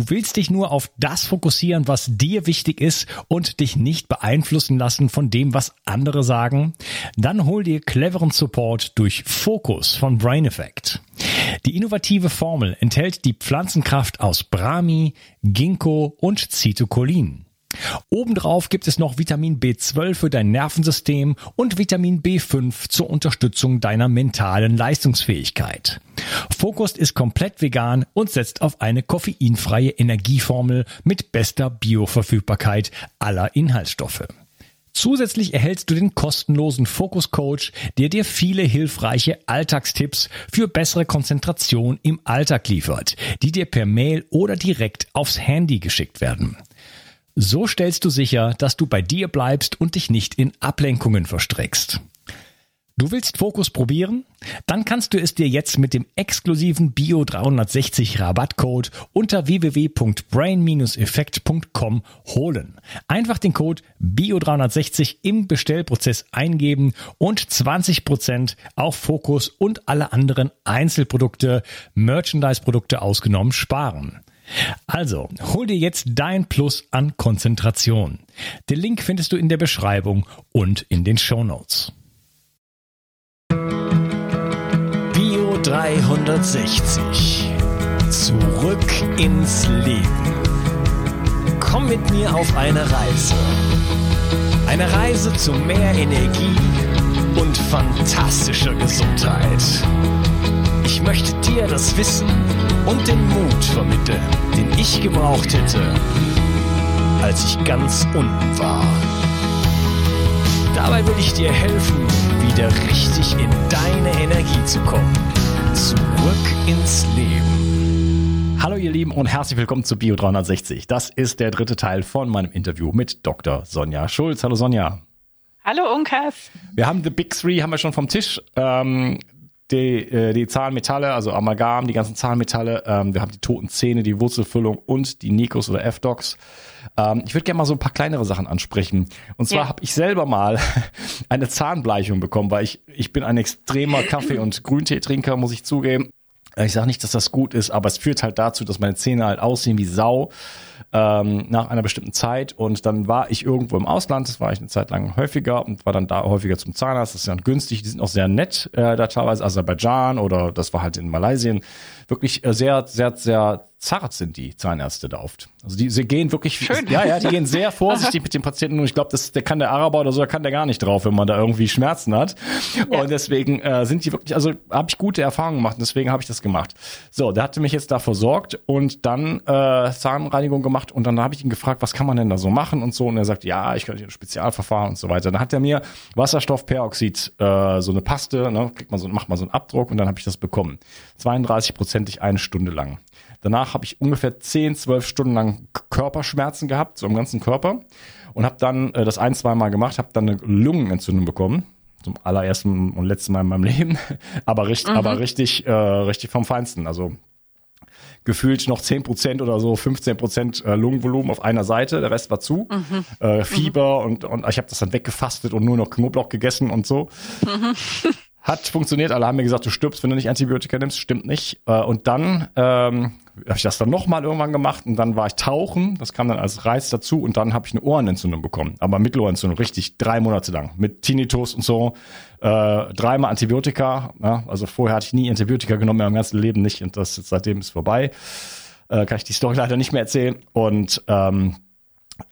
Du willst dich nur auf das fokussieren, was dir wichtig ist und dich nicht beeinflussen lassen von dem, was andere sagen? Dann hol dir cleveren Support durch Fokus von Brain Effect. Die innovative Formel enthält die Pflanzenkraft aus Brahmi, Ginkgo und Citocholin. Obendrauf gibt es noch Vitamin B12 für dein Nervensystem und Vitamin B5 zur Unterstützung deiner mentalen Leistungsfähigkeit. Focus ist komplett vegan und setzt auf eine koffeinfreie Energieformel mit bester Bioverfügbarkeit aller Inhaltsstoffe. Zusätzlich erhältst du den kostenlosen Focus Coach, der dir viele hilfreiche Alltagstipps für bessere Konzentration im Alltag liefert, die dir per Mail oder direkt aufs Handy geschickt werden. So stellst du sicher, dass du bei dir bleibst und dich nicht in Ablenkungen verstrickst. Du willst Fokus probieren? Dann kannst du es dir jetzt mit dem exklusiven Bio 360 Rabattcode unter www.brain-effekt.com holen. Einfach den Code Bio 360 im Bestellprozess eingeben und 20% auf Fokus und alle anderen Einzelprodukte, Merchandise-Produkte ausgenommen sparen. Also, hol dir jetzt dein Plus an Konzentration. Den Link findest du in der Beschreibung und in den Show Notes. Bio 360. Zurück ins Leben. Komm mit mir auf eine Reise. Eine Reise zu mehr Energie und fantastischer Gesundheit. Ich möchte dir das Wissen und den Mut vermitteln, den ich gebraucht hätte, als ich ganz unten war. Dabei will ich dir helfen, wieder richtig in deine Energie zu kommen. Zurück ins Leben. Hallo ihr Lieben und herzlich willkommen zu Bio 360. Das ist der dritte Teil von meinem Interview mit Dr. Sonja Schulz. Hallo Sonja. Hallo Unkas. Wir haben The Big Three haben wir schon vom Tisch. Ähm, die, äh, die Zahnmetalle, also Amalgam, die ganzen Zahnmetalle, ähm, wir haben die toten Zähne, die Wurzelfüllung und die Nikos oder F-Docs. Ähm, ich würde gerne mal so ein paar kleinere Sachen ansprechen. Und zwar ja. habe ich selber mal eine Zahnbleichung bekommen, weil ich, ich bin ein extremer Kaffee- und Grünteetrinker, muss ich zugeben. Ich sage nicht, dass das gut ist, aber es führt halt dazu, dass meine Zähne halt aussehen wie Sau ähm, nach einer bestimmten Zeit. Und dann war ich irgendwo im Ausland, das war ich eine Zeit lang häufiger und war dann da häufiger zum Zahnarzt. Das ist ja günstig, die sind auch sehr nett äh, da teilweise, Aserbaidschan oder das war halt in Malaysia. Wirklich äh, sehr, sehr, sehr zart sind die Zahnärzte da oft. Also die sie gehen wirklich, Schön. ja, ja, die gehen sehr vorsichtig mit den Patienten und ich glaube, das der kann der Araber oder so, der kann der gar nicht drauf, wenn man da irgendwie Schmerzen hat. Ja. Und deswegen äh, sind die wirklich, also habe ich gute Erfahrungen gemacht und deswegen habe ich das gemacht. So, der hatte mich jetzt da versorgt und dann äh, Zahnreinigung gemacht und dann habe ich ihn gefragt, was kann man denn da so machen und so und er sagt, ja, ich könnte ein Spezialverfahren und so weiter. Dann hat er mir Wasserstoffperoxid, äh, so eine Paste, ne, kriegt man so, macht man so einen Abdruck und dann habe ich das bekommen. 32-prozentig eine Stunde lang. Danach habe ich ungefähr 10, 12 Stunden lang Körperschmerzen gehabt, so im ganzen Körper. Und habe dann äh, das ein, zwei Mal gemacht, habe dann eine Lungenentzündung bekommen. Zum allerersten und letzten Mal in meinem Leben. aber, richtig, mhm. aber richtig, äh, richtig vom Feinsten. Also gefühlt noch 10% oder so, 15% äh, Lungenvolumen auf einer Seite, der Rest war zu. Mhm. Äh, Fieber mhm. und, und ich habe das dann weggefastet und nur noch Knoblauch gegessen und so. Mhm. Hat funktioniert. Alle haben mir gesagt, du stirbst, wenn du nicht Antibiotika nimmst. Stimmt nicht. Äh, und dann ähm, habe ich das dann nochmal irgendwann gemacht und dann war ich tauchen. Das kam dann als Reiz dazu und dann habe ich eine Ohrenentzündung bekommen. Aber Mittelohrentzündung, richtig drei Monate lang. Mit Tinnitus und so. Äh, dreimal Antibiotika. Ja, also vorher hatte ich nie Antibiotika genommen, in meinem ganzen Leben nicht. Und das seitdem ist vorbei. Äh, kann ich die Story leider nicht mehr erzählen. Und ähm,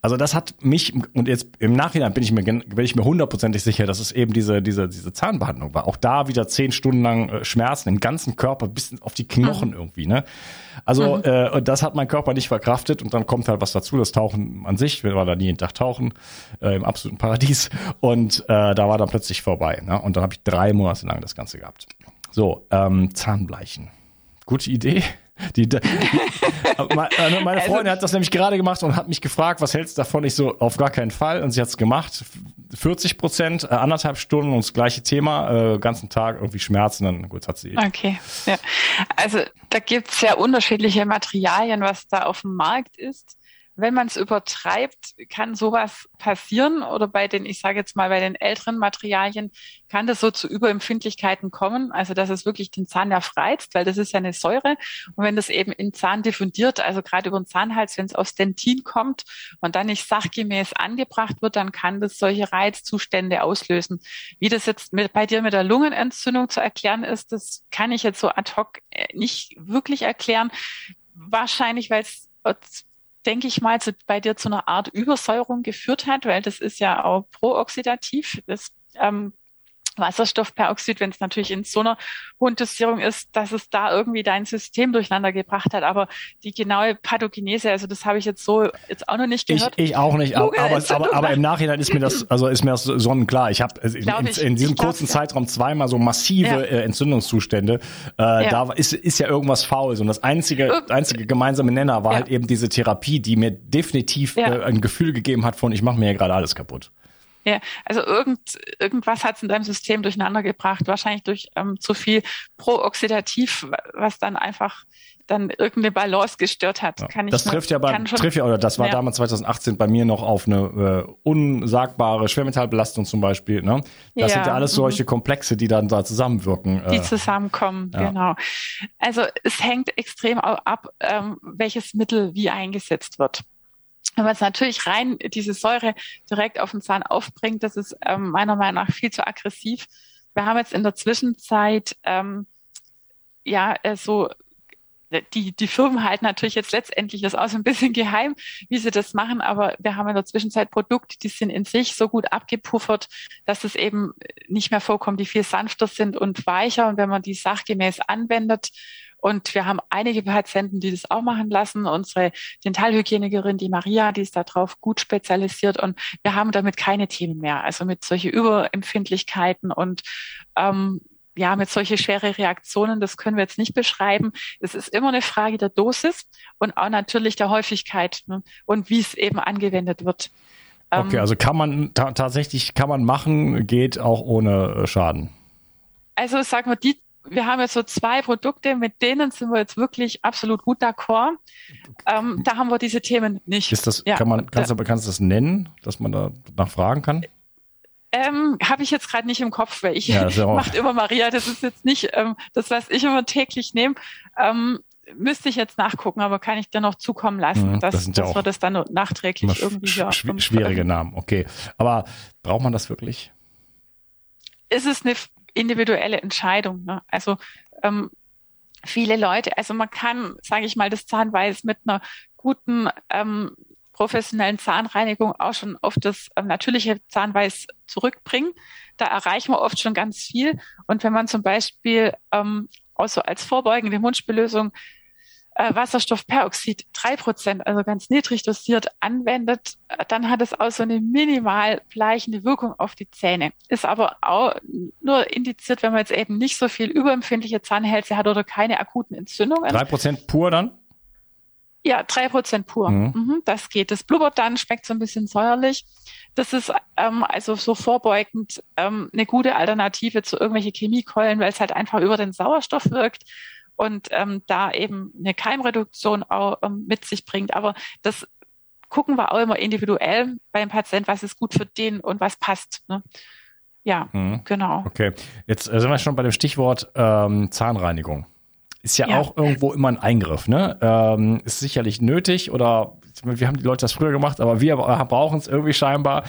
also das hat mich, und jetzt im Nachhinein bin ich mir, bin ich mir hundertprozentig sicher, dass es eben diese, diese, diese Zahnbehandlung war. Auch da wieder zehn Stunden lang äh, Schmerzen im ganzen Körper, bis auf die Knochen mhm. irgendwie, ne? Also, mhm. äh, das hat mein Körper nicht verkraftet und dann kommt halt was dazu, das Tauchen an sich, wir waren da nie jeden Tag tauchen, äh, im absoluten Paradies. Und äh, da war dann plötzlich vorbei. Ne? Und dann habe ich drei Monate lang das Ganze gehabt. So, ähm, Zahnbleichen. Gute Idee. Die, die, äh, meine also Freundin hat das nämlich gerade gemacht und hat mich gefragt, was hältst du davon? Ich so, auf gar keinen Fall. Und sie hat es gemacht. 40 Prozent, äh, anderthalb Stunden und das gleiche Thema, äh, ganzen Tag irgendwie Schmerzen, dann gut hat sie. Okay, ja. Also da gibt es ja unterschiedliche Materialien, was da auf dem Markt ist. Wenn man es übertreibt, kann sowas passieren oder bei den, ich sage jetzt mal, bei den älteren Materialien kann das so zu Überempfindlichkeiten kommen, also dass es wirklich den Zahnnerv reizt, weil das ist ja eine Säure und wenn das eben in Zahn diffundiert, also gerade über den Zahnhals, wenn es aus Dentin kommt und dann nicht sachgemäß angebracht wird, dann kann das solche Reizzustände auslösen. Wie das jetzt mit, bei dir mit der Lungenentzündung zu erklären ist, das kann ich jetzt so ad hoc äh, nicht wirklich erklären. Wahrscheinlich, weil es denke ich mal, zu, bei dir zu einer Art Übersäuerung geführt hat, weil das ist ja auch prooxidativ. Das ähm, Wasserstoffperoxid, wenn es natürlich in so einer hohen Dosierung ist, dass es da irgendwie dein System durcheinander gebracht hat. Aber die genaue Pathogenese, also das habe ich jetzt so jetzt auch noch nicht gehört. Ich, ich auch nicht, aber, aber, aber, aber, im Nachhinein ist mir das, also ist mir das sonnenklar. Ich habe in, in, in, diesem kurzen ja. Zeitraum zweimal so massive ja. äh, Entzündungszustände. Äh, ja. Da ist, ist ja irgendwas faul. Und das einzige, einzige gemeinsame Nenner war halt eben diese Therapie, die mir definitiv äh, ein Gefühl gegeben hat von, ich mache mir ja gerade alles kaputt. Ja, also irgend, irgendwas hat es in deinem System durcheinander gebracht, wahrscheinlich durch ähm, zu viel Prooxidativ, was dann einfach dann irgendeine Balance gestört hat. Ja. Kann ich das trifft ja, bei, trifft ja, oder das war ja. damals 2018 bei mir noch auf eine äh, unsagbare Schwermetallbelastung zum Beispiel. Ne? Das ja. sind ja alles solche mhm. Komplexe, die dann da zusammenwirken. Die äh, zusammenkommen, ja. genau. Also es hängt extrem ab, ähm, welches Mittel wie eingesetzt wird. Wenn man es natürlich rein diese Säure direkt auf den Zahn aufbringt, das ist ähm, meiner Meinung nach viel zu aggressiv. Wir haben jetzt in der Zwischenzeit ähm, ja äh, so die, die Firmen halten natürlich jetzt letztendlich das auch so ein bisschen geheim, wie sie das machen, aber wir haben in der Zwischenzeit Produkte, die sind in sich so gut abgepuffert, dass es eben nicht mehr vorkommt, die viel sanfter sind und weicher. Und wenn man die sachgemäß anwendet und wir haben einige Patienten, die das auch machen lassen. Unsere Dentalhygienikerin, die Maria, die ist darauf gut spezialisiert und wir haben damit keine Themen mehr. Also mit solche Überempfindlichkeiten und ähm, ja, mit solche schwere Reaktionen, das können wir jetzt nicht beschreiben. Es ist immer eine Frage der Dosis und auch natürlich der Häufigkeit ne? und wie es eben angewendet wird. Okay, ähm, also kann man ta tatsächlich kann man machen, geht auch ohne Schaden. Also sagen wir, die wir haben jetzt so zwei Produkte, mit denen sind wir jetzt wirklich absolut gut d'accord. Ähm, da haben wir diese Themen nicht. Ist das, ja. kann man, kannst du, kannst du das nennen, dass man da nachfragen kann? Ähm, Habe ich jetzt gerade nicht im Kopf, weil ich ja, macht immer Maria. Das ist jetzt nicht ähm, das, was ich immer täglich nehme. Ähm, müsste ich jetzt nachgucken, aber kann ich dir noch zukommen lassen, mhm, dass, das dass ja wir das dann nachträglich irgendwie ja, schw schwierige Namen. Okay, aber braucht man das wirklich? Ist es eine individuelle Entscheidung. Ne? Also ähm, viele Leute, also man kann, sage ich mal, das Zahnweiß mit einer guten ähm, professionellen Zahnreinigung auch schon auf das ähm, natürliche Zahnweiß zurückbringen. Da erreichen wir oft schon ganz viel. Und wenn man zum Beispiel ähm, auch so als vorbeugende Mundspüllösung äh, Wasserstoffperoxid drei Prozent, also ganz niedrig dosiert, anwendet, dann hat es auch so eine minimal bleichende Wirkung auf die Zähne. Ist aber auch nur indiziert, wenn man jetzt eben nicht so viel überempfindliche Zahnhälse hat oder keine akuten Entzündungen. Drei Prozent pur dann? Ja, drei Prozent pur. Mhm. Mhm, das geht. Das blubbert dann, schmeckt so ein bisschen säuerlich. Das ist ähm, also so vorbeugend ähm, eine gute Alternative zu irgendwelche Chemiekeulen, weil es halt einfach über den Sauerstoff wirkt und ähm, da eben eine Keimreduktion auch ähm, mit sich bringt. Aber das gucken wir auch immer individuell beim Patient, was ist gut für den und was passt. Ne? Ja, mhm. genau. Okay, jetzt äh, sind wir schon bei dem Stichwort ähm, Zahnreinigung. Ist ja, ja, auch irgendwo immer ein Eingriff, ne? Ähm, ist sicherlich nötig oder wir haben die Leute das früher gemacht, aber wir brauchen es irgendwie scheinbar.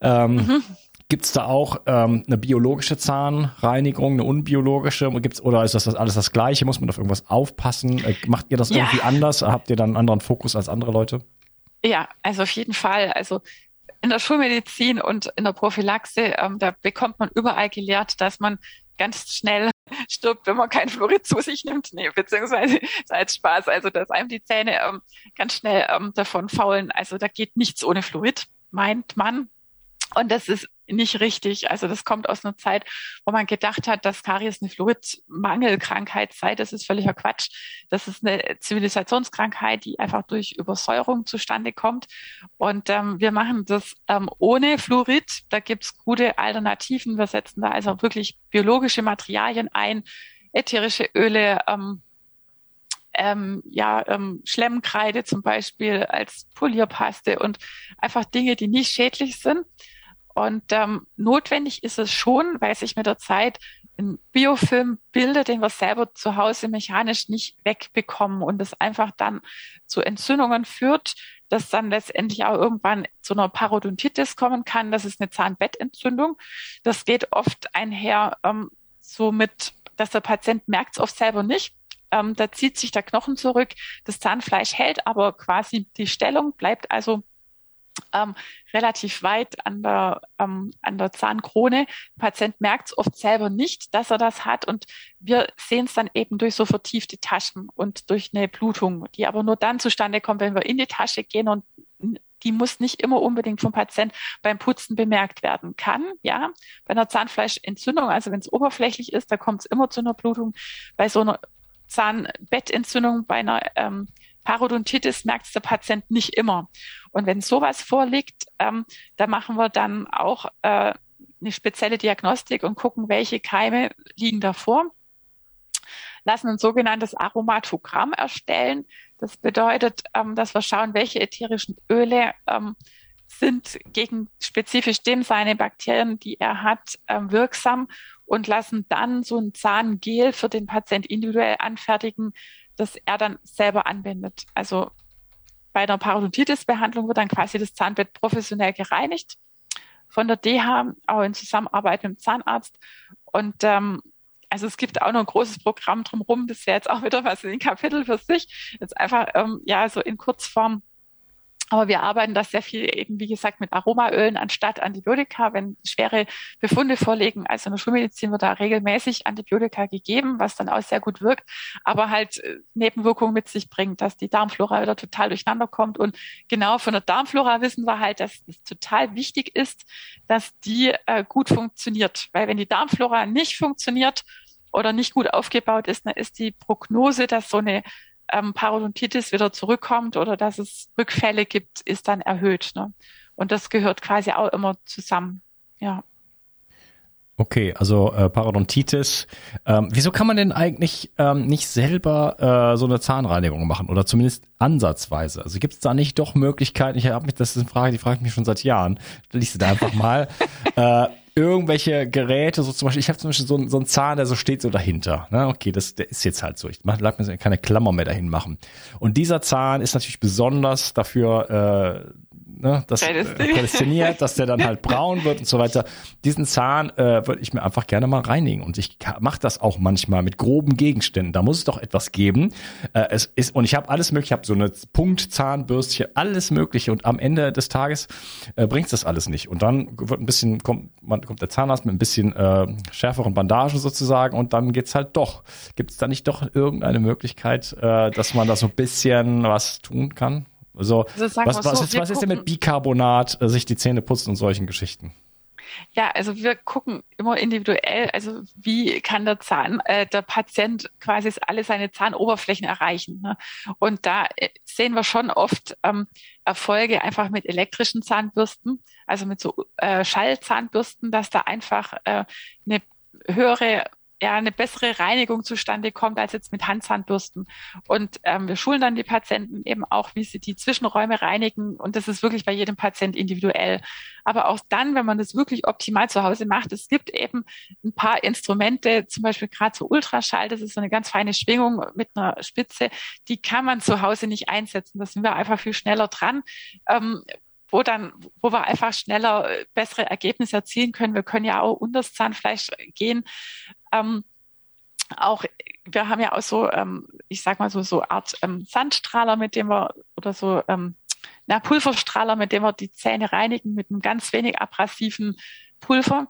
Ähm, mhm. Gibt es da auch ähm, eine biologische Zahnreinigung, eine unbiologische? Gibt's, oder ist das, das alles das Gleiche? Muss man auf irgendwas aufpassen? Äh, macht ihr das ja. irgendwie anders? Habt ihr dann einen anderen Fokus als andere Leute? Ja, also auf jeden Fall. Also in der Schulmedizin und in der Prophylaxe, ähm, da bekommt man überall gelehrt, dass man ganz schnell stirbt, wenn man kein Fluorid zu sich nimmt. Nee, beziehungsweise als Spaß. Also, dass einem die Zähne ähm, ganz schnell ähm, davon faulen. Also, da geht nichts ohne Fluorid, meint man. Und das ist nicht richtig. Also das kommt aus einer Zeit, wo man gedacht hat, dass Karies eine Fluidmangelkrankheit sei. Das ist völliger Quatsch. Das ist eine Zivilisationskrankheit, die einfach durch Übersäuerung zustande kommt. Und ähm, wir machen das ähm, ohne Fluorid. Da gibt's gute Alternativen. Wir setzen da also wirklich biologische Materialien ein, ätherische Öle, ähm, ähm, ja, ähm, Schlemmkreide zum Beispiel als Polierpaste und einfach Dinge, die nicht schädlich sind. Und ähm, notwendig ist es schon, weil sich mit der Zeit ein Biofilm bildet, den wir selber zu Hause mechanisch nicht wegbekommen und es einfach dann zu Entzündungen führt, das dann letztendlich auch irgendwann zu einer Parodontitis kommen kann. Das ist eine Zahnbettentzündung. Das geht oft einher ähm, so mit, dass der Patient merkt es oft selber nicht. Ähm, da zieht sich der Knochen zurück, das Zahnfleisch hält, aber quasi die Stellung bleibt also ähm, relativ weit an der, ähm, an der Zahnkrone. Der Patient merkt es oft selber nicht, dass er das hat und wir sehen es dann eben durch so vertiefte Taschen und durch eine Blutung, die aber nur dann zustande kommt, wenn wir in die Tasche gehen und die muss nicht immer unbedingt vom Patient beim Putzen bemerkt werden kann. Ja, bei einer Zahnfleischentzündung, also wenn es oberflächlich ist, da kommt es immer zu einer Blutung. Bei so einer Zahnbettentzündung, bei einer ähm, Parodontitis merkt der Patient nicht immer. Und wenn sowas vorliegt, ähm, da machen wir dann auch äh, eine spezielle Diagnostik und gucken, welche Keime liegen davor. Lassen ein sogenanntes Aromatogramm erstellen. Das bedeutet, ähm, dass wir schauen, welche ätherischen Öle ähm, sind gegen spezifisch dem seine Bakterien, die er hat, ähm, wirksam und lassen dann so ein Zahngel für den Patient individuell anfertigen, das er dann selber anwendet. Also bei einer Parodontitis-Behandlung wird dann quasi das Zahnbett professionell gereinigt von der DH, auch in Zusammenarbeit mit dem Zahnarzt. Und ähm, also es gibt auch noch ein großes Programm drumherum, das wäre jetzt auch wieder was in den Kapitel für sich. Jetzt einfach ähm, ja so in Kurzform aber wir arbeiten da sehr viel eben, wie gesagt, mit Aromaölen anstatt Antibiotika, wenn schwere Befunde vorliegen. Also in der Schulmedizin wird da regelmäßig Antibiotika gegeben, was dann auch sehr gut wirkt, aber halt äh, Nebenwirkungen mit sich bringt, dass die Darmflora wieder total durcheinander kommt. Und genau von der Darmflora wissen wir halt, dass es total wichtig ist, dass die äh, gut funktioniert. Weil wenn die Darmflora nicht funktioniert oder nicht gut aufgebaut ist, dann ist die Prognose, dass so eine ähm, Parodontitis wieder zurückkommt oder dass es Rückfälle gibt, ist dann erhöht. Ne? Und das gehört quasi auch immer zusammen. Ja. Okay, also äh, Parodontitis. Ähm, wieso kann man denn eigentlich ähm, nicht selber äh, so eine Zahnreinigung machen oder zumindest ansatzweise? Also gibt es da nicht doch Möglichkeiten? Ich habe mich, das ist eine Frage, die frage ich mich schon seit Jahren. Liest du da einfach mal. äh, irgendwelche Geräte, so zum Beispiel, ich habe zum Beispiel so, einen, so einen Zahn, der so steht so dahinter. Ne? Okay, das der ist jetzt halt so. Ich mach, lass mir keine Klammer mehr dahin machen. Und dieser Zahn ist natürlich besonders dafür äh, ne, das äh, prädestiniert, dass der dann halt braun wird und so weiter. Diesen Zahn äh, würde ich mir einfach gerne mal reinigen und ich mache das auch manchmal mit groben Gegenständen. Da muss es doch etwas geben. Äh, es ist und ich habe alles mögliche, ich habe so eine Punktzahnbürstchen, alles mögliche und am Ende des Tages äh, bringt das alles nicht und dann wird ein bisschen kommt man kommt der Zahnarzt mit ein bisschen äh, schärferen Bandagen sozusagen und dann geht's halt doch. Gibt es da nicht doch irgendeine Möglichkeit, äh, dass man da so ein bisschen was tun kann? Also, also was, was, so, ist, was ist denn mit Bicarbonat, äh, sich die Zähne putzen und solchen Geschichten? Ja, also wir gucken immer individuell, also wie kann der Zahn, äh, der Patient quasi alle seine Zahnoberflächen erreichen. Ne? Und da äh, sehen wir schon oft ähm, Erfolge einfach mit elektrischen Zahnbürsten, also mit so äh, Schallzahnbürsten, dass da einfach äh, eine höhere ja eine bessere Reinigung zustande kommt als jetzt mit Handzahnbürsten. Und ähm, wir schulen dann die Patienten eben auch, wie sie die Zwischenräume reinigen. Und das ist wirklich bei jedem Patient individuell. Aber auch dann, wenn man das wirklich optimal zu Hause macht, es gibt eben ein paar Instrumente, zum Beispiel gerade so Ultraschall, das ist so eine ganz feine Schwingung mit einer Spitze, die kann man zu Hause nicht einsetzen. Da sind wir einfach viel schneller dran. Ähm, wo dann, wo wir einfach schneller äh, bessere Ergebnisse erzielen können. Wir können ja auch unter das Zahnfleisch gehen. Ähm, auch, wir haben ja auch so, ähm, ich sag mal so, so Art ähm, Sandstrahler, mit dem wir, oder so, ähm, na, Pulverstrahler, mit dem wir die Zähne reinigen, mit einem ganz wenig abrasiven Pulver.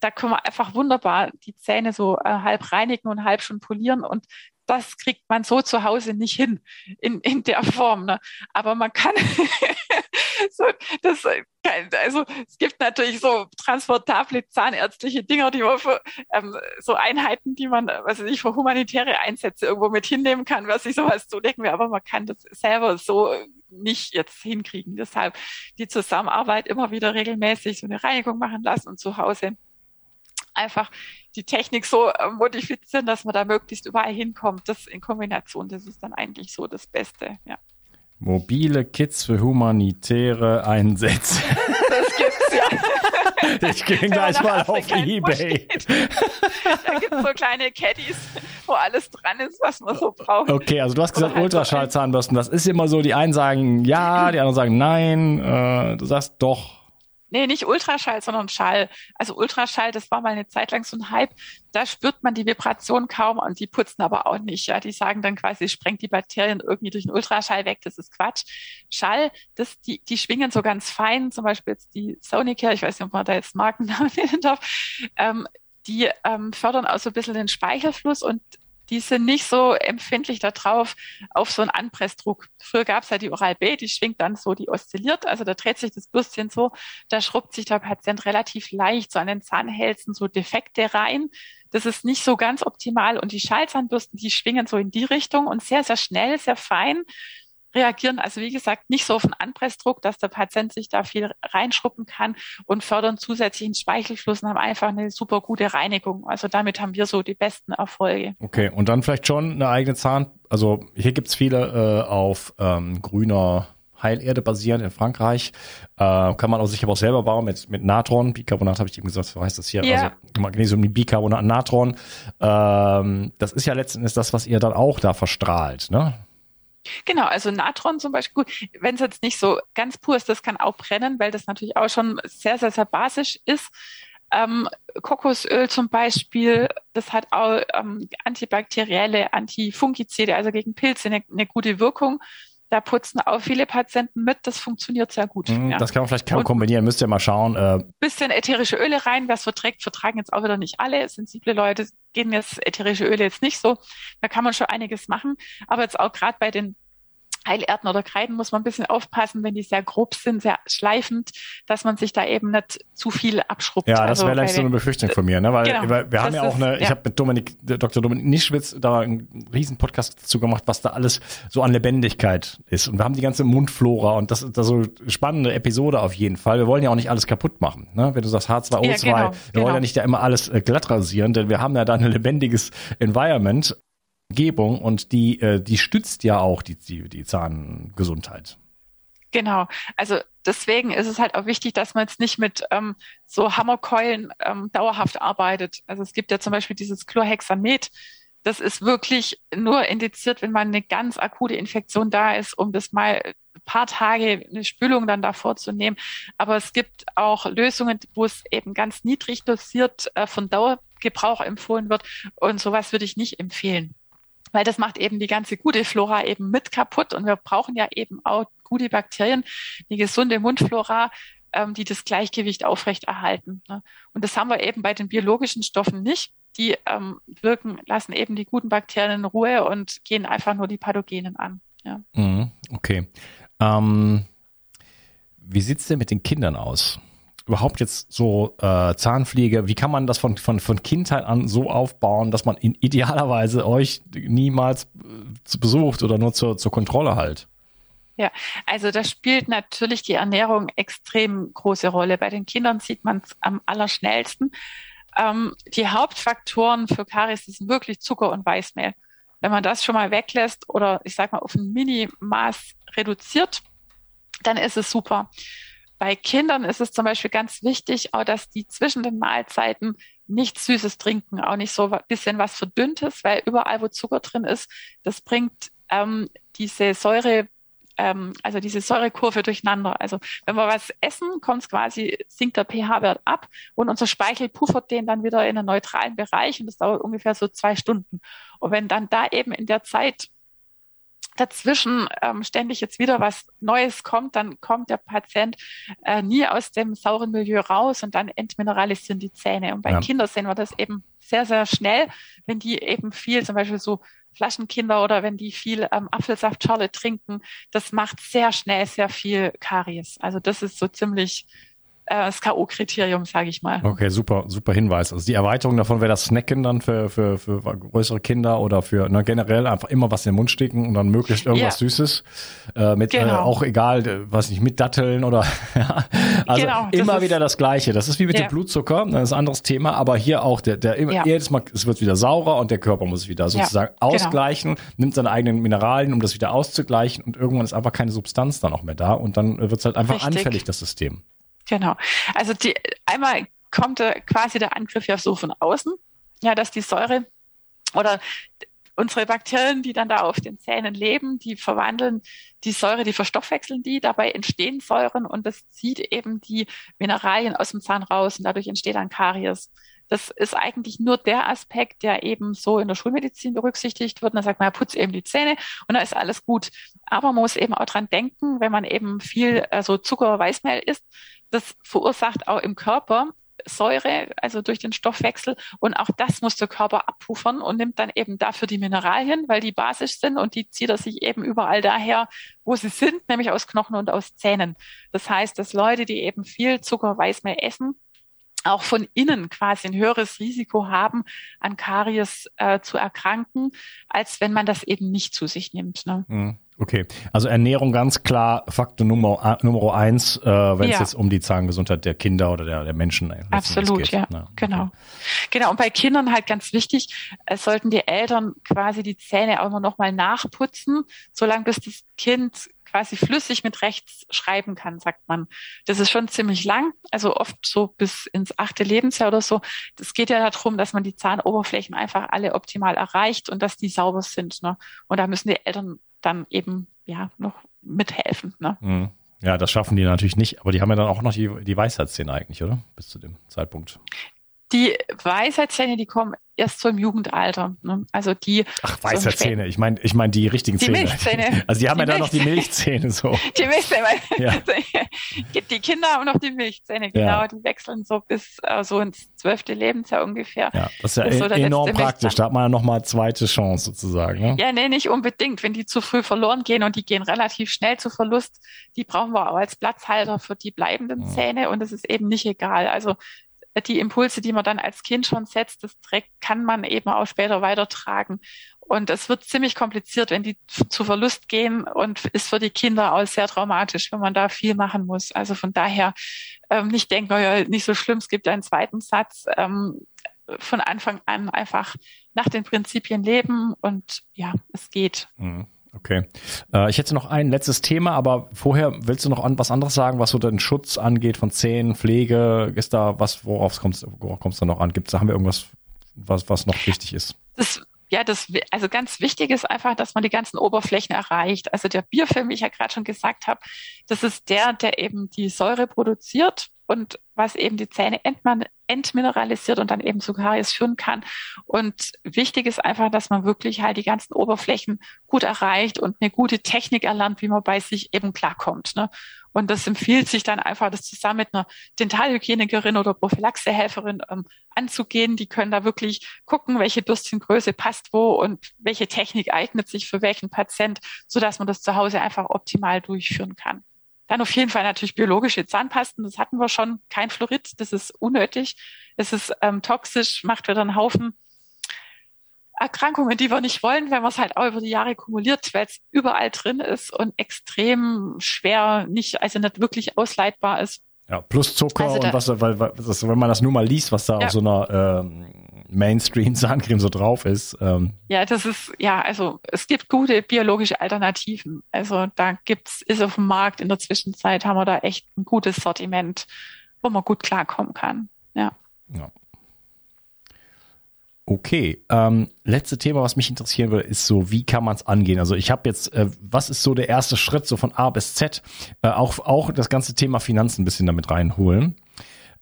Da können wir einfach wunderbar die Zähne so äh, halb reinigen und halb schon polieren und das kriegt man so zu Hause nicht hin in, in der Form. Ne? Aber man kann so, das, also es gibt natürlich so transportable zahnärztliche Dinger, die man für, ähm, so Einheiten, die man, was ich für humanitäre Einsätze irgendwo mit hinnehmen kann, was ich sowas zudecken will, aber man kann das selber so nicht jetzt hinkriegen. Deshalb die Zusammenarbeit immer wieder regelmäßig so eine Reinigung machen lassen und zu Hause einfach die Technik so äh, modifizieren, dass man da möglichst überall hinkommt. Das in Kombination, das ist dann eigentlich so das Beste, ja. Mobile Kits für humanitäre Einsätze. Das gibt's ja. Ich gehe gleich mal auf Ebay. Da gibt es so kleine Caddies, wo alles dran ist, was man so braucht. Okay, also du hast gesagt halt Ultraschallzahnbürsten. Das ist immer so, die einen sagen ja, die anderen sagen nein. Äh, du sagst doch. Nee, nicht Ultraschall, sondern Schall. Also Ultraschall, das war mal eine Zeit lang so ein Hype. Da spürt man die Vibration kaum und die putzen aber auch nicht. Ja, die sagen dann quasi, sprengt die Bakterien irgendwie durch den Ultraschall weg. Das ist Quatsch. Schall, das, die, die schwingen so ganz fein. Zum Beispiel jetzt die Sonicare, ich weiß nicht, ob man da jetzt Markennamen nennen darf. Ähm, die ähm, fördern auch so ein bisschen den Speichelfluss und die sind nicht so empfindlich darauf, auf so einen Anpressdruck. Früher gab es ja die Oral-B, die schwingt dann so, die oszilliert, also da dreht sich das Bürstchen so, da schrubbt sich der Patient relativ leicht so an den Zahnhälsen so Defekte rein. Das ist nicht so ganz optimal und die Schallzahnbürsten, die schwingen so in die Richtung und sehr, sehr schnell, sehr fein reagieren also wie gesagt nicht so auf den Anpressdruck, dass der Patient sich da viel reinschruppen kann und fördern zusätzlichen Speichelfluss und haben einfach eine super gute Reinigung. Also damit haben wir so die besten Erfolge. Okay, und dann vielleicht schon eine eigene Zahn, also hier gibt's viele äh, auf ähm, grüner Heilerde basierend in Frankreich. Äh, kann man auch sich aber auch selber bauen mit, mit Natron. Bicarbonat habe ich eben gesagt, so heißt das hier. Ja. Also Magnesium, Bicarbonat, Natron. Ähm, das ist ja letzten Endes das, was ihr dann auch da verstrahlt, ne? Genau, also Natron zum Beispiel, wenn es jetzt nicht so ganz pur ist, das kann auch brennen, weil das natürlich auch schon sehr, sehr, sehr basisch ist. Ähm, Kokosöl zum Beispiel, das hat auch ähm, antibakterielle, antifungizide, also gegen Pilze eine, eine gute Wirkung. Da putzen auch viele Patienten mit. Das funktioniert sehr gut. Mm, ja. Das kann man vielleicht kaum kombinieren. Müsst ihr mal schauen. Äh bisschen ätherische Öle rein. Wer es verträgt, vertragen jetzt auch wieder nicht alle. Sensible Leute gehen jetzt ätherische Öle jetzt nicht so. Da kann man schon einiges machen. Aber jetzt auch gerade bei den Heilerden oder Kreiden muss man ein bisschen aufpassen, wenn die sehr grob sind, sehr schleifend, dass man sich da eben nicht zu viel abschrubbt. Ja, das wäre also, so eine Befürchtung von mir, ne? weil genau, wir, wir haben ja auch eine, ist, ich habe mit Dominik, Dr. Dominik Nischwitz da einen riesen Podcast dazu gemacht, was da alles so an Lebendigkeit ist. Und wir haben die ganze Mundflora und das ist so spannende Episode auf jeden Fall. Wir wollen ja auch nicht alles kaputt machen. Ne? Wenn du sagst H2O2, ja, genau, wir wollen genau. ja nicht da immer alles äh, glatt rasieren, denn wir haben ja da ein lebendiges Environment Umgebung und die, äh, die stützt ja auch die, die, die Zahngesundheit. Genau. Also deswegen ist es halt auch wichtig, dass man jetzt nicht mit ähm, so Hammerkeulen ähm, dauerhaft arbeitet. Also es gibt ja zum Beispiel dieses Chlorhexamet. Das ist wirklich nur indiziert, wenn man eine ganz akute Infektion da ist, um das mal ein paar Tage eine Spülung dann davor zu nehmen. Aber es gibt auch Lösungen, wo es eben ganz niedrig dosiert äh, von Dauergebrauch empfohlen wird. Und sowas würde ich nicht empfehlen weil das macht eben die ganze gute Flora eben mit kaputt und wir brauchen ja eben auch gute Bakterien, die gesunde Mundflora, ähm, die das Gleichgewicht aufrechterhalten. Ne? Und das haben wir eben bei den biologischen Stoffen nicht. Die ähm, wirken, lassen eben die guten Bakterien in Ruhe und gehen einfach nur die Pathogenen an. Ja. Mhm, okay. Ähm, wie sieht's denn mit den Kindern aus? Überhaupt jetzt so äh, Zahnpflege, wie kann man das von, von, von Kindheit an so aufbauen, dass man in idealerweise euch niemals äh, besucht oder nur zur, zur Kontrolle halt? Ja, also da spielt natürlich die Ernährung extrem große Rolle. Bei den Kindern sieht man es am allerschnellsten. Ähm, die Hauptfaktoren für Karies sind wirklich Zucker und Weißmehl. Wenn man das schon mal weglässt oder ich sag mal auf ein Minimaß reduziert, dann ist es super. Bei Kindern ist es zum Beispiel ganz wichtig, auch dass die zwischen den Mahlzeiten nichts Süßes trinken, auch nicht so ein bisschen was Verdünntes, weil überall, wo Zucker drin ist, das bringt ähm, diese Säure, ähm, also diese Säurekurve durcheinander. Also wenn wir was essen, kommt es quasi, sinkt der pH-Wert ab und unser Speichel puffert den dann wieder in einen neutralen Bereich und das dauert ungefähr so zwei Stunden. Und wenn dann da eben in der Zeit dazwischen ähm, ständig jetzt wieder was Neues kommt, dann kommt der Patient äh, nie aus dem sauren Milieu raus und dann entmineralisieren die Zähne. Und bei ja. Kindern sehen wir das eben sehr, sehr schnell, wenn die eben viel, zum Beispiel so Flaschenkinder oder wenn die viel ähm, Apfelsaftschorle trinken, das macht sehr schnell sehr viel Karies. Also das ist so ziemlich das K.O.-Kriterium, sage ich mal. Okay, super, super Hinweis. Also die Erweiterung davon wäre das Snacken dann für, für, für größere Kinder oder für na, generell einfach immer was in den Mund stecken und dann möglichst irgendwas ja. Süßes. Äh, mit äh, genau. äh, auch egal, äh, was nicht, mit Datteln oder ja. Also genau, immer wieder das Gleiche. Das ist wie mit ja. dem Blutzucker, das ist ein anderes Thema, aber hier auch der, der ja. jedes Mal, es wird wieder saurer und der Körper muss es wieder sozusagen genau. ausgleichen, genau. nimmt seine eigenen Mineralien, um das wieder auszugleichen und irgendwann ist einfach keine Substanz dann auch mehr da und dann wird es halt einfach Richtig. anfällig, das System. Genau. Also die, einmal kommt quasi der Angriff ja so von außen, ja, dass die Säure oder unsere Bakterien, die dann da auf den Zähnen leben, die verwandeln die Säure, die verstoffwechseln die, dabei entstehen Säuren und das zieht eben die Mineralien aus dem Zahn raus und dadurch entsteht dann Karies. Das ist eigentlich nur der Aspekt, der eben so in der Schulmedizin berücksichtigt wird. Da sagt man, ja, putz eben die Zähne und dann ist alles gut. Aber man muss eben auch dran denken, wenn man eben viel also Zucker, Weißmehl isst, das verursacht auch im Körper Säure, also durch den Stoffwechsel. Und auch das muss der Körper abpuffern und nimmt dann eben dafür die Mineralien, weil die basisch sind und die zieht er sich eben überall daher, wo sie sind, nämlich aus Knochen und aus Zähnen. Das heißt, dass Leute, die eben viel Zucker, Weißmehl essen, auch von innen quasi ein höheres Risiko haben, an Karies äh, zu erkranken, als wenn man das eben nicht zu sich nimmt. Ne? Mhm. Okay, also Ernährung ganz klar Faktor Nummer, Nummer eins, äh, wenn es ja. jetzt um die Zahngesundheit der Kinder oder der, der Menschen Absolut, geht. ja, ja, genau. Okay. Genau, und bei Kindern halt ganz wichtig, es sollten die Eltern quasi die Zähne auch immer nochmal nachputzen, solange bis das Kind quasi flüssig mit rechts schreiben kann, sagt man. Das ist schon ziemlich lang, also oft so bis ins achte Lebensjahr oder so. Es geht ja darum, dass man die Zahnoberflächen einfach alle optimal erreicht und dass die sauber sind. Ne? Und da müssen die Eltern dann eben ja noch mithelfen. Ne? Mhm. Ja, das schaffen die natürlich nicht, aber die haben ja dann auch noch die, die Weisheitszähne eigentlich, oder? Bis zu dem Zeitpunkt. Die Weisheitszähne, die kommen erst so im Jugendalter. Ne? Also die. Ach, weiße so. Ich meine, ich meine die richtigen die Zähne. Milchzähne. Also die haben die ja dann noch die Milchzähne so. Die Milchzähne. Ja. Die Kinder haben noch die Milchzähne, genau. Ja. Die wechseln so bis äh, so ins zwölfte Lebensjahr ungefähr. Ja, das ist ja das ist so enorm praktisch. Da hat man ja nochmal zweite Chance sozusagen. Ne? Ja, nee, nicht unbedingt. Wenn die zu früh verloren gehen und die gehen relativ schnell zu Verlust, die brauchen wir auch als Platzhalter für die bleibenden ja. Zähne und das ist eben nicht egal. Also die Impulse, die man dann als Kind schon setzt, das trägt, kann man eben auch später weitertragen. Und es wird ziemlich kompliziert, wenn die zu Verlust gehen und ist für die Kinder auch sehr traumatisch, wenn man da viel machen muss. Also von daher ähm, nicht denken, oh ja, nicht so schlimm, es gibt einen zweiten Satz. Ähm, von Anfang an einfach nach den Prinzipien leben und ja, es geht. Mhm. Okay. Äh, ich hätte noch ein letztes Thema, aber vorher willst du noch an, was anderes sagen, was so den Schutz angeht von Zähnen, Pflege? Ist da was, worauf kommt es da noch an? Gibt's da, haben wir irgendwas, was, was noch wichtig ist? Das, ja, das, also ganz wichtig ist einfach, dass man die ganzen Oberflächen erreicht. Also der Biofilm, wie ich ja gerade schon gesagt habe, das ist der, der eben die Säure produziert und was eben die Zähne entmineralisiert und dann eben zu Karies führen kann. Und wichtig ist einfach, dass man wirklich halt die ganzen Oberflächen gut erreicht und eine gute Technik erlernt, wie man bei sich eben klarkommt. Ne? Und das empfiehlt sich dann einfach, das zusammen mit einer Dentalhygienikerin oder Prophylaxehelferin ähm, anzugehen. Die können da wirklich gucken, welche Bürstchengröße passt wo und welche Technik eignet sich für welchen Patient, so dass man das zu Hause einfach optimal durchführen kann. Dann auf jeden Fall natürlich biologische Zahnpasten. Das hatten wir schon. Kein Fluorid, das ist unnötig. Es ist ähm, toxisch, macht wieder einen Haufen Erkrankungen, die wir nicht wollen, wenn man es halt auch über die Jahre kumuliert, weil es überall drin ist und extrem schwer, nicht, also nicht wirklich ausleitbar ist. Ja, plus Zucker also und was, weil, weil das, wenn man das nur mal liest, was da ja. auf so einer ähm, Mainstream-Zahncreme so drauf ist. Ähm. Ja, das ist, ja, also es gibt gute biologische Alternativen. Also da gibt's, ist auf dem Markt in der Zwischenzeit, haben wir da echt ein gutes Sortiment, wo man gut klarkommen kann. Ja. ja. Okay, ähm, letzte Thema, was mich interessieren würde, ist so, wie kann man es angehen? Also ich habe jetzt, äh, was ist so der erste Schritt so von A bis Z? Äh, auch auch das ganze Thema Finanzen ein bisschen damit reinholen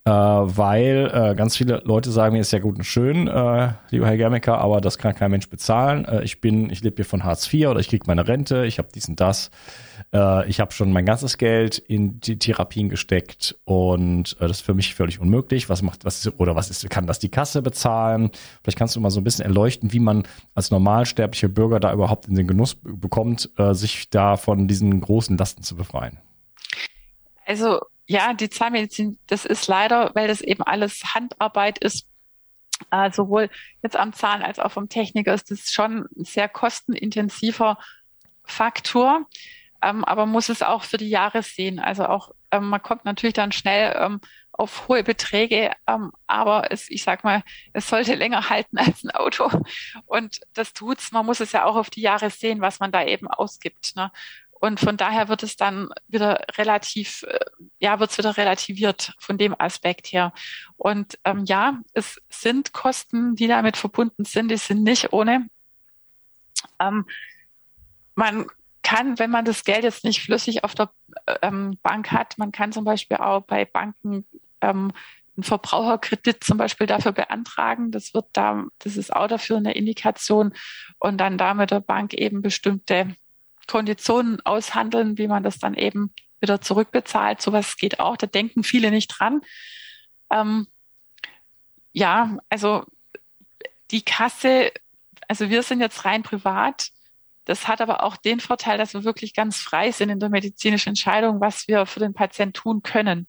äh, weil äh, ganz viele Leute sagen mir, ist ja gut und schön, äh, lieber Herr Germecker, aber das kann kein Mensch bezahlen. Äh, ich bin, ich lebe hier von Hartz IV oder ich kriege meine Rente, ich habe dies und das. Äh, ich habe schon mein ganzes Geld in die Therapien gesteckt und äh, das ist für mich völlig unmöglich. Was macht, was ist, oder was ist, kann das die Kasse bezahlen? Vielleicht kannst du mal so ein bisschen erleuchten, wie man als normalsterblicher Bürger da überhaupt in den Genuss bekommt, äh, sich da von diesen großen Lasten zu befreien. Also ja, die Zahnmedizin, das ist leider, weil das eben alles Handarbeit ist, äh, sowohl jetzt am Zahn als auch vom Techniker ist das schon ein sehr kostenintensiver Faktor. Ähm, aber muss es auch für die Jahre sehen. Also auch, ähm, man kommt natürlich dann schnell ähm, auf hohe Beträge, ähm, aber es, ich sag mal, es sollte länger halten als ein Auto. Und das tut's. Man muss es ja auch auf die Jahre sehen, was man da eben ausgibt. Ne? Und von daher wird es dann wieder relativ, äh, ja, wird es wieder relativiert von dem Aspekt her. Und ähm, ja, es sind Kosten, die damit verbunden sind, die sind nicht ohne. Ähm, man kann, wenn man das Geld jetzt nicht flüssig auf der ähm, Bank hat, man kann zum Beispiel auch bei Banken ähm, einen Verbraucherkredit zum Beispiel dafür beantragen. Das wird da, das ist auch dafür eine Indikation und dann da mit der Bank eben bestimmte Konditionen aushandeln, wie man das dann eben wieder zurückbezahlt. Sowas geht auch, da denken viele nicht dran. Ähm, ja, also die Kasse, also wir sind jetzt rein privat. Das hat aber auch den Vorteil, dass wir wirklich ganz frei sind in der medizinischen Entscheidung, was wir für den Patienten tun können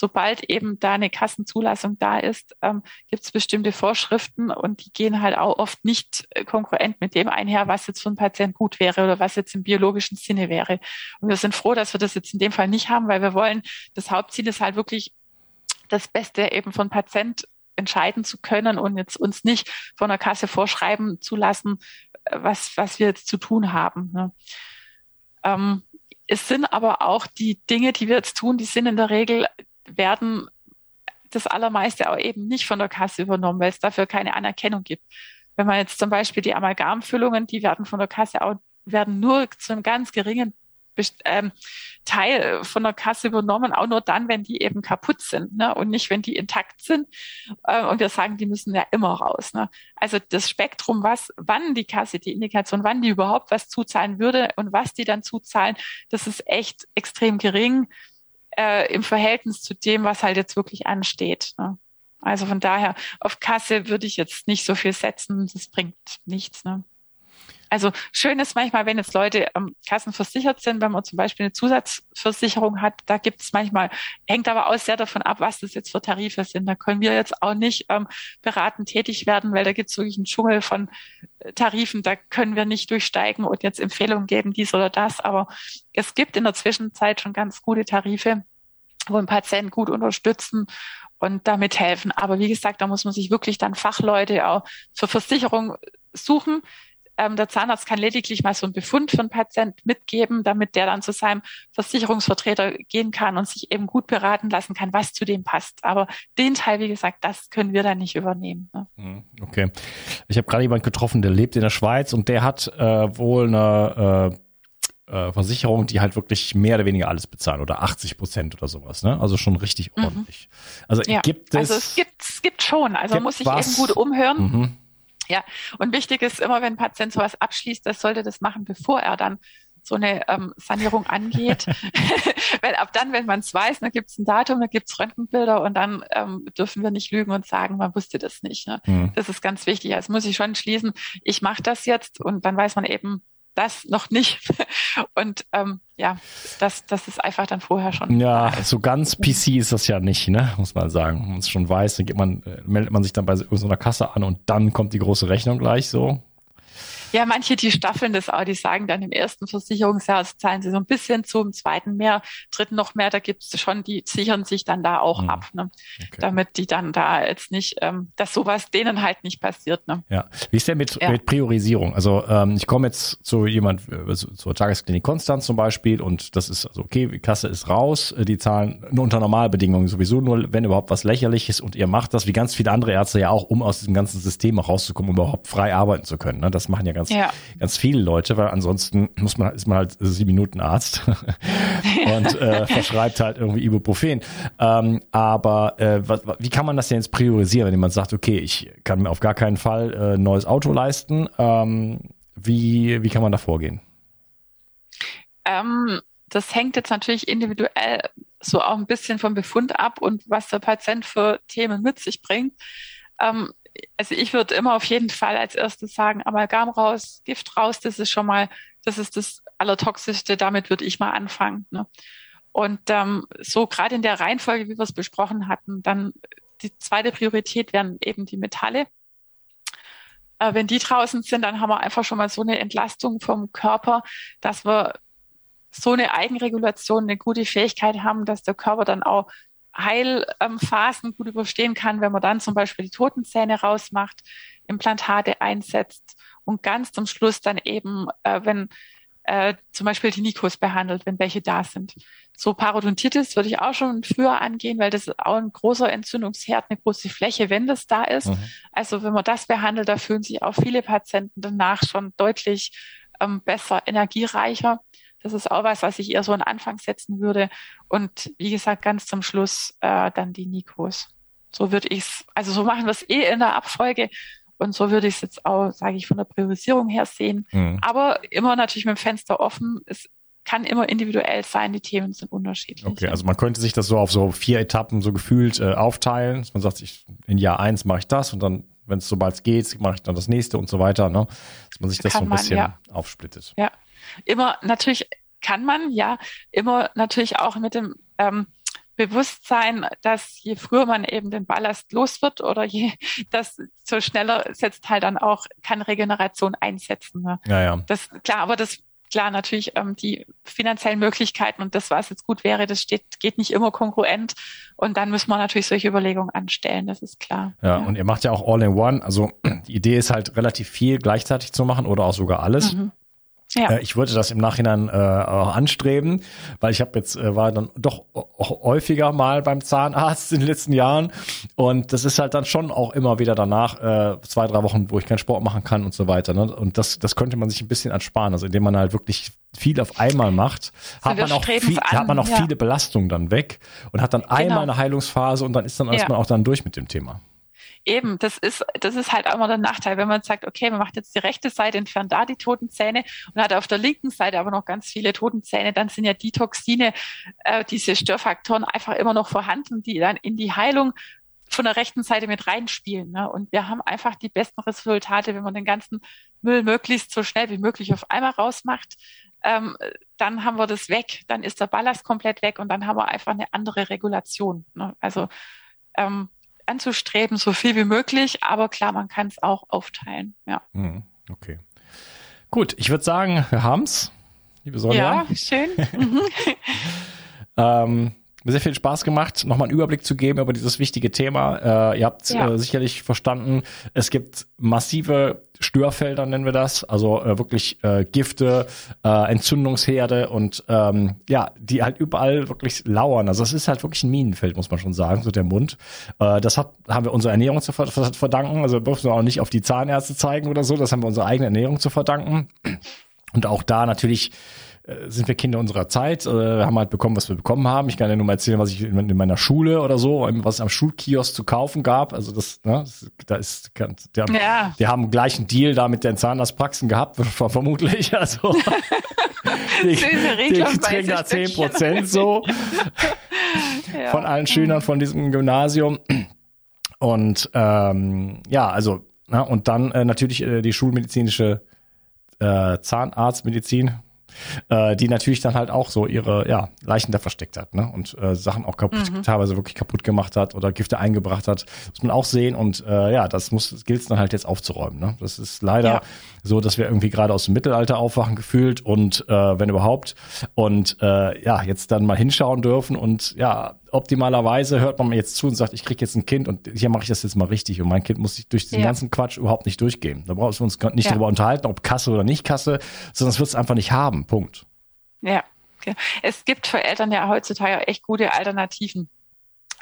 sobald eben da eine Kassenzulassung da ist, ähm, gibt es bestimmte Vorschriften und die gehen halt auch oft nicht äh, konkurrent mit dem einher, was jetzt für einen Patient gut wäre oder was jetzt im biologischen Sinne wäre. Und wir sind froh, dass wir das jetzt in dem Fall nicht haben, weil wir wollen, das Hauptziel ist halt wirklich das Beste eben von Patient entscheiden zu können und jetzt uns nicht von der Kasse vorschreiben zu lassen, was, was wir jetzt zu tun haben. Ne? Ähm, es sind aber auch die Dinge, die wir jetzt tun, die sind in der Regel werden das Allermeiste auch eben nicht von der Kasse übernommen, weil es dafür keine Anerkennung gibt. Wenn man jetzt zum Beispiel die Amalgamfüllungen, die werden von der Kasse auch, werden nur zu einem ganz geringen ähm, Teil von der Kasse übernommen, auch nur dann, wenn die eben kaputt sind ne? und nicht, wenn die intakt sind. Äh, und wir sagen, die müssen ja immer raus. Ne? Also das Spektrum, was, wann die Kasse, die Indikation, wann die überhaupt was zuzahlen würde und was die dann zuzahlen, das ist echt extrem gering äh, im Verhältnis zu dem, was halt jetzt wirklich ansteht. Ne? Also von daher, auf Kasse würde ich jetzt nicht so viel setzen, das bringt nichts. Ne? Also schön ist manchmal, wenn jetzt Leute ähm, kassenversichert sind, wenn man zum Beispiel eine Zusatzversicherung hat, da gibt es manchmal, hängt aber auch sehr davon ab, was das jetzt für Tarife sind. Da können wir jetzt auch nicht ähm, beratend tätig werden, weil da gibt es wirklich einen Dschungel von äh, Tarifen, da können wir nicht durchsteigen und jetzt Empfehlungen geben, dies oder das. Aber es gibt in der Zwischenzeit schon ganz gute Tarife, wo ein Patient gut unterstützen und damit helfen. Aber wie gesagt, da muss man sich wirklich dann Fachleute auch zur Versicherung suchen, ähm, der Zahnarzt kann lediglich mal so einen Befund für einen Patient mitgeben, damit der dann zu seinem Versicherungsvertreter gehen kann und sich eben gut beraten lassen kann, was zu dem passt. Aber den Teil, wie gesagt, das können wir dann nicht übernehmen. Ne? Hm, okay. Ich habe gerade jemanden getroffen, der lebt in der Schweiz und der hat äh, wohl eine äh, äh Versicherung, die halt wirklich mehr oder weniger alles bezahlt oder 80 Prozent oder sowas, ne? Also schon richtig mhm. ordentlich. Also ja. gibt es. Also es gibt, es gibt schon. Also man muss sich was, eben gut umhören. Mhm. Ja, und wichtig ist immer, wenn ein Patient sowas abschließt, das sollte das machen, bevor er dann so eine ähm, Sanierung angeht. Weil ab dann, wenn man es weiß, dann gibt es ein Datum, dann gibt es Röntgenbilder und dann ähm, dürfen wir nicht lügen und sagen, man wusste das nicht. Ne? Mhm. Das ist ganz wichtig. Also muss ich schon schließen, ich mache das jetzt und dann weiß man eben, das noch nicht. Und ähm, ja, das, das ist einfach dann vorher schon. Ja, so ganz PC ist das ja nicht, ne? muss man sagen. Wenn man es schon weiß, dann geht man, äh, meldet man sich dann bei so einer Kasse an und dann kommt die große Rechnung gleich so. Ja, manche, die staffeln das auch, die sagen dann im ersten Versicherungsjahr zahlen sie so ein bisschen zu, im zweiten mehr, dritten noch mehr, da gibt es schon, die sichern sich dann da auch mhm. ab, ne? Okay. damit die dann da jetzt nicht, ähm, dass sowas denen halt nicht passiert. Ne? Ja, wie ist denn mit, ja. mit Priorisierung? Also ähm, ich komme jetzt zu jemand, also zur Tagesklinik Konstanz zum Beispiel und das ist also okay, die Kasse ist raus, die zahlen nur unter Normalbedingungen sowieso nur, wenn überhaupt was lächerliches und ihr macht das wie ganz viele andere Ärzte ja auch, um aus diesem ganzen System rauszukommen, um überhaupt frei arbeiten zu können. Ne? Das machen ja ganz, ja. ganz viele Leute, weil ansonsten muss man, ist man halt sieben Minuten Arzt und äh, verschreibt halt irgendwie Ibuprofen. Ähm, aber äh, was, wie kann man das denn jetzt priorisieren, wenn jemand sagt, okay, ich kann mir auf gar keinen Fall äh, ein neues Auto leisten? Ähm, wie, wie kann man da vorgehen? Ähm, das hängt jetzt natürlich individuell so auch ein bisschen vom Befund ab und was der Patient für Themen mit sich bringt. Ähm, also ich würde immer auf jeden Fall als erstes sagen, Amalgam raus, Gift raus, das ist schon mal, das ist das Allertoxischste, damit würde ich mal anfangen. Ne? Und ähm, so gerade in der Reihenfolge, wie wir es besprochen hatten, dann die zweite Priorität wären eben die Metalle. Äh, wenn die draußen sind, dann haben wir einfach schon mal so eine Entlastung vom Körper, dass wir so eine Eigenregulation, eine gute Fähigkeit haben, dass der Körper dann auch Heilphasen gut überstehen kann, wenn man dann zum Beispiel die Totenzähne rausmacht, Implantate einsetzt und ganz zum Schluss dann eben, äh, wenn äh, zum Beispiel die Nikos behandelt, wenn welche da sind. So Parodontitis würde ich auch schon früher angehen, weil das ist auch ein großer Entzündungsherd, eine große Fläche, wenn das da ist. Mhm. Also wenn man das behandelt, da fühlen sich auch viele Patienten danach schon deutlich ähm, besser, energiereicher. Das ist auch was, was ich eher so an Anfang setzen würde. Und wie gesagt, ganz zum Schluss äh, dann die Nikos. So würde ich es, also so machen wir es eh in der Abfolge. Und so würde ich es jetzt auch, sage ich, von der Priorisierung her sehen. Mhm. Aber immer natürlich mit dem Fenster offen. Es kann immer individuell sein, die Themen sind unterschiedlich. Okay, also man könnte sich das so auf so vier Etappen so gefühlt äh, aufteilen. Man sagt, ich, in Jahr eins mache ich das und dann, wenn es sobald geht, mache ich dann das nächste und so weiter. Ne? Dass man sich das kann so ein bisschen ja. aufsplittet. Ja, immer natürlich kann man, ja, immer natürlich auch mit dem ähm, Bewusstsein, dass je früher man eben den Ballast los wird oder je das so schneller setzt halt dann auch kann Regeneration einsetzen. Ne? Ja, ja. Das klar, aber das klar natürlich ähm, die finanziellen Möglichkeiten und das, was jetzt gut wäre, das steht, geht nicht immer kongruent und dann müssen wir natürlich solche Überlegungen anstellen, das ist klar. Ja, ja. und ihr macht ja auch All in One, also die Idee ist halt relativ viel gleichzeitig zu machen oder auch sogar alles. Mhm. Ja. Äh, ich wollte das im Nachhinein äh, auch anstreben, weil ich habe jetzt äh, war dann doch häufiger mal beim Zahnarzt in den letzten Jahren und das ist halt dann schon auch immer wieder danach äh, zwei drei Wochen, wo ich keinen Sport machen kann und so weiter. Ne? Und das das könnte man sich ein bisschen ersparen, also indem man halt wirklich viel auf einmal macht, hat man auch viel, hat man auch ja. viele Belastungen dann weg und hat dann genau. einmal eine Heilungsphase und dann ist dann ja. ist man auch dann durch mit dem Thema. Eben, das ist, das ist halt auch immer der Nachteil, wenn man sagt, okay, man macht jetzt die rechte Seite, entfernt da die toten Zähne und hat auf der linken Seite aber noch ganz viele toten Zähne, dann sind ja die Toxine, äh, diese Störfaktoren einfach immer noch vorhanden, die dann in die Heilung von der rechten Seite mit reinspielen. Ne? Und wir haben einfach die besten Resultate, wenn man den ganzen Müll möglichst so schnell wie möglich auf einmal rausmacht. Ähm, dann haben wir das weg, dann ist der Ballast komplett weg und dann haben wir einfach eine andere Regulation. Ne? Also ähm, anzustreben, so viel wie möglich, aber klar, man kann es auch aufteilen. Ja. Hm, okay. Gut, ich würde sagen, wir haben es, liebe Sonja. Ja, schön. Mhm. ähm, sehr viel Spaß gemacht, nochmal einen Überblick zu geben über dieses wichtige Thema. Äh, ihr habt ja. äh, sicherlich verstanden, es gibt massive Störfelder, nennen wir das, also äh, wirklich äh, Gifte, äh, Entzündungsherde und ähm, ja, die halt überall wirklich lauern. Also es ist halt wirklich ein Minenfeld, muss man schon sagen, so der Mund. Äh, das hat, haben wir unsere Ernährung zu verdanken. Also wir dürfen wir auch nicht auf die Zahnärzte zeigen oder so. Das haben wir unsere eigene Ernährung zu verdanken. Und auch da natürlich sind wir Kinder unserer Zeit, äh, haben halt bekommen, was wir bekommen haben. Ich kann ja nur mal erzählen, was ich in, in meiner Schule oder so, was es am Schulkiosk zu kaufen gab. Also das, ne, das, da ist, die haben, ja. die haben gleich einen Deal da mit den Zahnarztpraxen gehabt, vermutlich. Also die, die, kriegen da zehn Prozent so ja. von allen Schülern von diesem Gymnasium. Und ähm, ja, also, na, und dann äh, natürlich äh, die schulmedizinische äh, Zahnarztmedizin, äh, die natürlich dann halt auch so ihre ja, Leichen da versteckt hat ne? und äh, Sachen auch kaputt, mhm. teilweise wirklich kaputt gemacht hat oder Gifte eingebracht hat. Muss man auch sehen und äh, ja, das muss gilt es dann halt jetzt aufzuräumen. Ne? Das ist leider ja. So, dass wir irgendwie gerade aus dem Mittelalter aufwachen gefühlt und äh, wenn überhaupt und äh, ja, jetzt dann mal hinschauen dürfen und ja, optimalerweise hört man mir jetzt zu und sagt, ich kriege jetzt ein Kind und hier mache ich das jetzt mal richtig und mein Kind muss sich durch diesen ja. ganzen Quatsch überhaupt nicht durchgehen. Da brauchen wir uns nicht ja. darüber unterhalten, ob Kasse oder nicht Kasse, sondern es wird es einfach nicht haben. Punkt. Ja, es gibt für Eltern ja heutzutage echt gute Alternativen.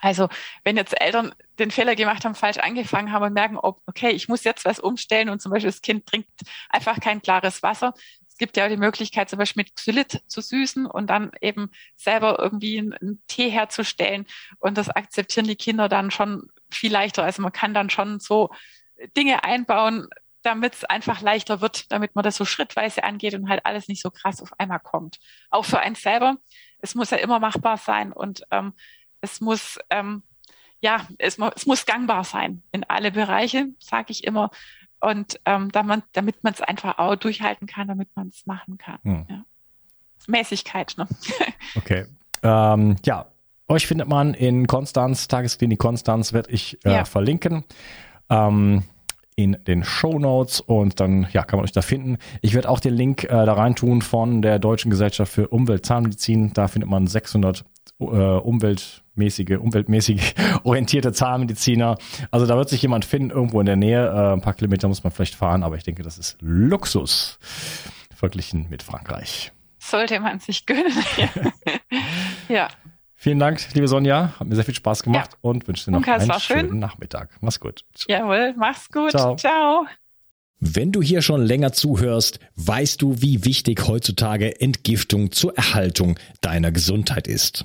Also wenn jetzt Eltern den Fehler gemacht haben, falsch angefangen haben und merken, ob, okay, ich muss jetzt was umstellen und zum Beispiel das Kind trinkt einfach kein klares Wasser, gibt ja die Möglichkeit, zum Beispiel mit Xylit zu süßen und dann eben selber irgendwie einen, Tee herzustellen. Und das akzeptieren die Kinder dann schon viel leichter. Also man kann dann schon so Dinge einbauen, damit es einfach leichter wird, damit man das so schrittweise angeht und halt alles nicht so krass auf einmal kommt. Auch für einen selber. Es muss ja immer machbar sein und ähm, es muss ähm, ja, es, es muss gangbar sein in alle Bereiche, sage ich immer und ähm, damit man es einfach auch durchhalten kann, damit man es machen kann. Hm. Ja. Mäßigkeit, ne? Okay. Ähm, ja, euch findet man in Konstanz, Tagesklinik Konstanz, werde ich äh, ja. verlinken. Ähm, in den Show Notes und dann ja, kann man euch da finden. Ich werde auch den Link äh, da rein tun von der Deutschen Gesellschaft für Umweltzahnmedizin. Da findet man 600 äh, umweltmäßige, umweltmäßig orientierte Zahnmediziner. Also da wird sich jemand finden, irgendwo in der Nähe. Äh, ein paar Kilometer muss man vielleicht fahren, aber ich denke, das ist Luxus verglichen mit Frankreich. Sollte man sich gönnen. ja. Vielen Dank, liebe Sonja. Hat mir sehr viel Spaß gemacht ja. und wünsche dir noch Lukas, einen schönen schön. Nachmittag. Mach's gut. Jawohl, mach's gut. Ciao. Ciao. Wenn du hier schon länger zuhörst, weißt du, wie wichtig heutzutage Entgiftung zur Erhaltung deiner Gesundheit ist.